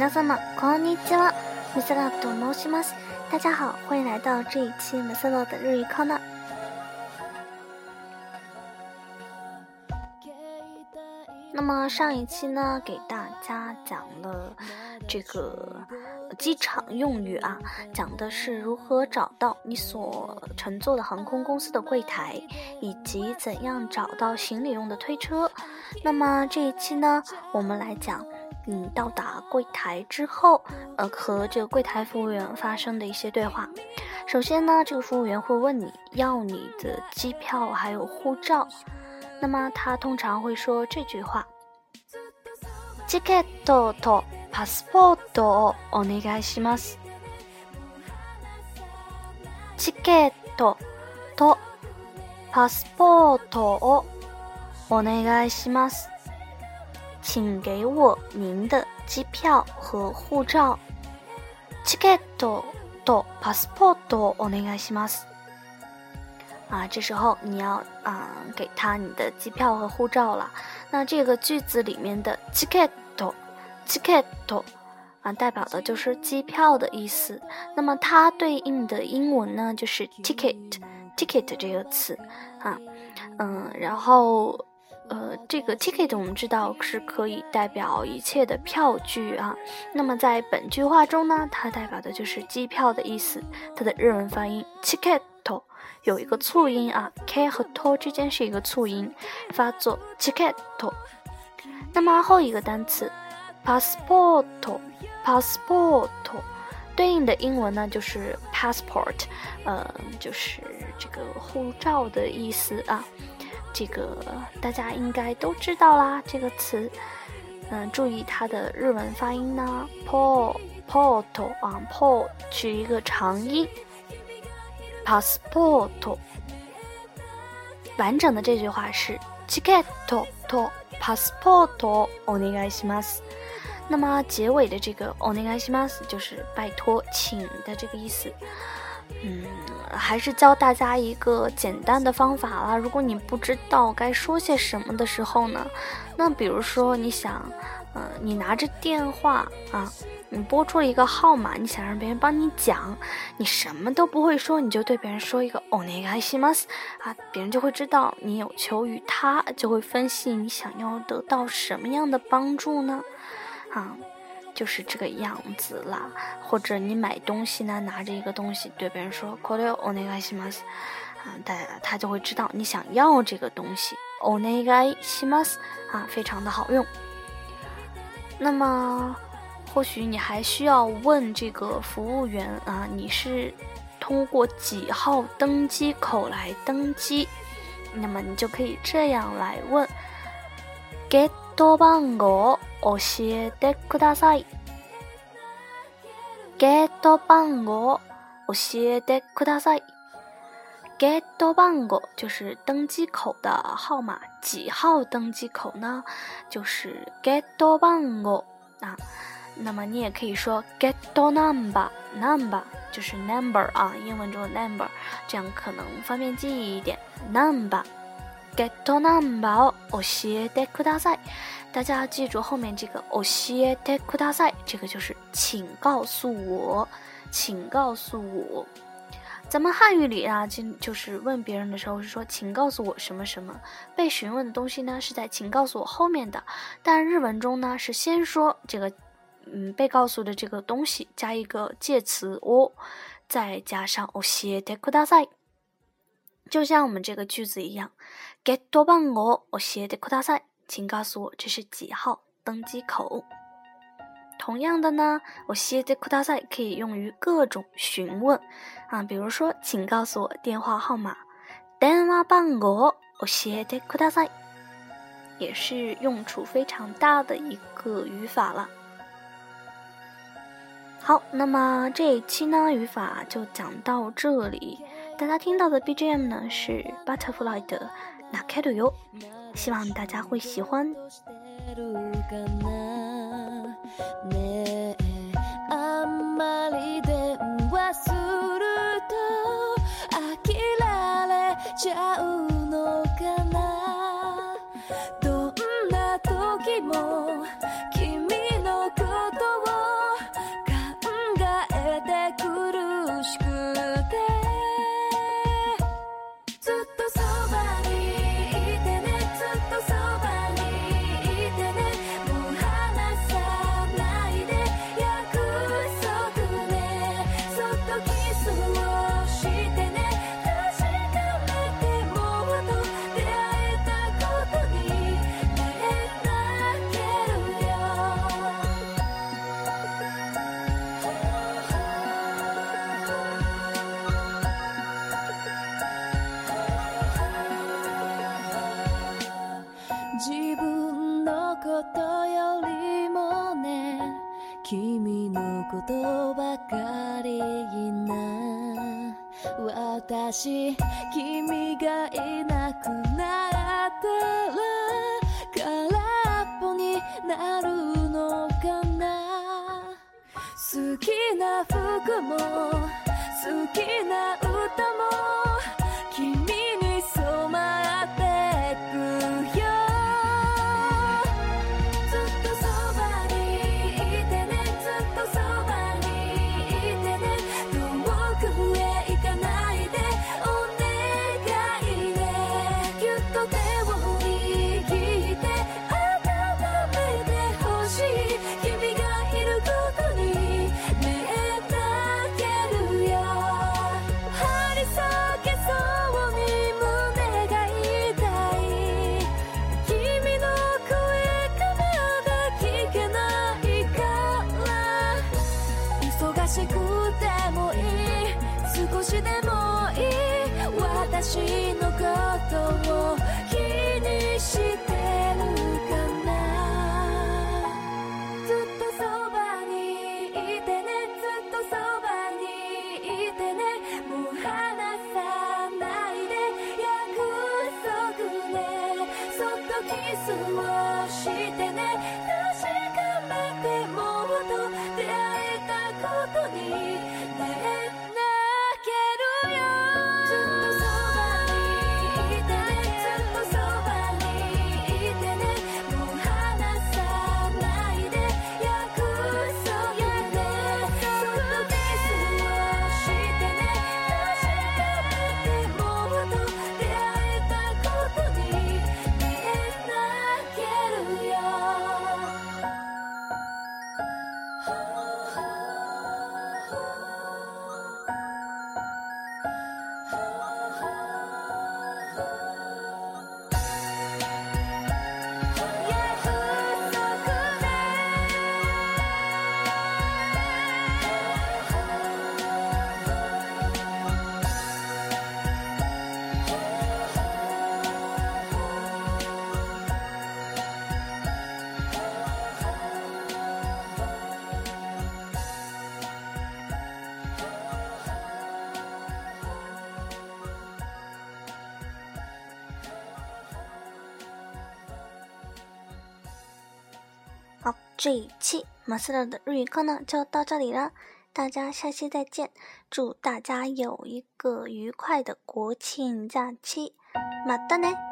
皆様こんにちは。米色と申します。大家好，欢迎来到这一期美色乐的日语课呢。那么上一期呢，给大家讲了这个机场用语啊，讲的是如何找到你所乘坐的航空公司的柜台，以及怎样找到行李用的推车。那么这一期呢，我们来讲。 你到达柜台之后，呃，和这个柜台服务员发生的一些对话。首先呢，这个服务员会问你要你的机票还有护照，那么他通常会说这句话：チケットとパスポートをお願いします。チケットとパスポートをお願いします。 请给我您的机票和护照。チケットとパスポートお願いします。啊，这时候你要啊给他你的机票和护照了。那这个句子里面的チケット、チケット啊，代表的就是机票的意思。那么它对应的英文呢，就是 ticket，ticket 这个词啊，嗯，然后。 呃，这个 ticket 我们知道是可以代表一切的票据啊。那么在本句话中呢，它代表的就是机票的意思。它的日文发音 ticket 有一个促音啊，k 和 to 之间是一个促音，发作 ticket。那么后一个单词 passport，passport 对应的英文呢就是 passport，呃，就是这个护照的意思啊。这个大家应该都知道啦，这个词，嗯，注意它的日文发音呢，po port 啊，po 是一个长音，passport，完整的这句话是 ticket to passport o n e g a s i m a s 那么结尾的这个 o n e g a s i m a s 就是拜托，请的这个意思。嗯，还是教大家一个简单的方法啦。如果你不知道该说些什么的时候呢，那比如说你想，嗯，你拿着电话啊，你拨出了一个号码，你想让别人帮你讲，你什么都不会说，你就对别人说一个“お願いします”啊，别人就会知道你有求于他，就会分析你想要得到什么样的帮助呢？啊。 就是这个样子啦，或者你买东西呢，拿着一个东西对别人说 k o r e o n e g a s i m a s 啊，他他就会知道你想要这个东西 o n e g a s i m a s 啊，非常的好用。那么，或许你还需要问这个服务员啊，你是通过几号登机口来登机？那么你就可以这样来问：get 番号。教えてください。ゲート番号教えてください。ゲート番号就是登机口的号码，几号登机口呢？就是ゲート番号啊。那么你也可以说 get number，number 就是 number 啊，英文中的 number，这样可能方便记忆一点。number get number 教えてください。大家要记住后面这个 “oshiete kudasai”，这个就是请告诉我，请告诉我。咱们汉语里啊，就就是问别人的时候是说“请告诉我什么什么”，被询问的东西呢是在“请告诉我”后面的。但日文中呢是先说这个，嗯，被告诉的这个东西加一个介词“哦”，再加上 “oshiete kudasai”， 就像我们这个句子一样，“get 番号 oshiete kudasai”。请告诉我这是几号登机口？同样的呢，我写的扩大赛可以用于各种询问啊，比如说，请告诉我电话号码。电话番号我写的扩大赛也是用处非常大的一个语法了。好，那么这一期呢，语法就讲到这里。大家听到的 BGM 呢是 Butterfly 的《Na k e r o 希望大家会喜欢。ことよりもね君のことばかりいな。私君がいなくなったら空っぽになるのかな。好きな服も好きな歌も私のことを気にしてるかな。ずっとそばにいてねずっとそばにいてねもう離さないで約束ねそっとキスをしてね確かめてもっと出会えたことに这一期马斯勒的日语课呢就到这里了，大家下期再见，祝大家有一个愉快的国庆假期，马达呢。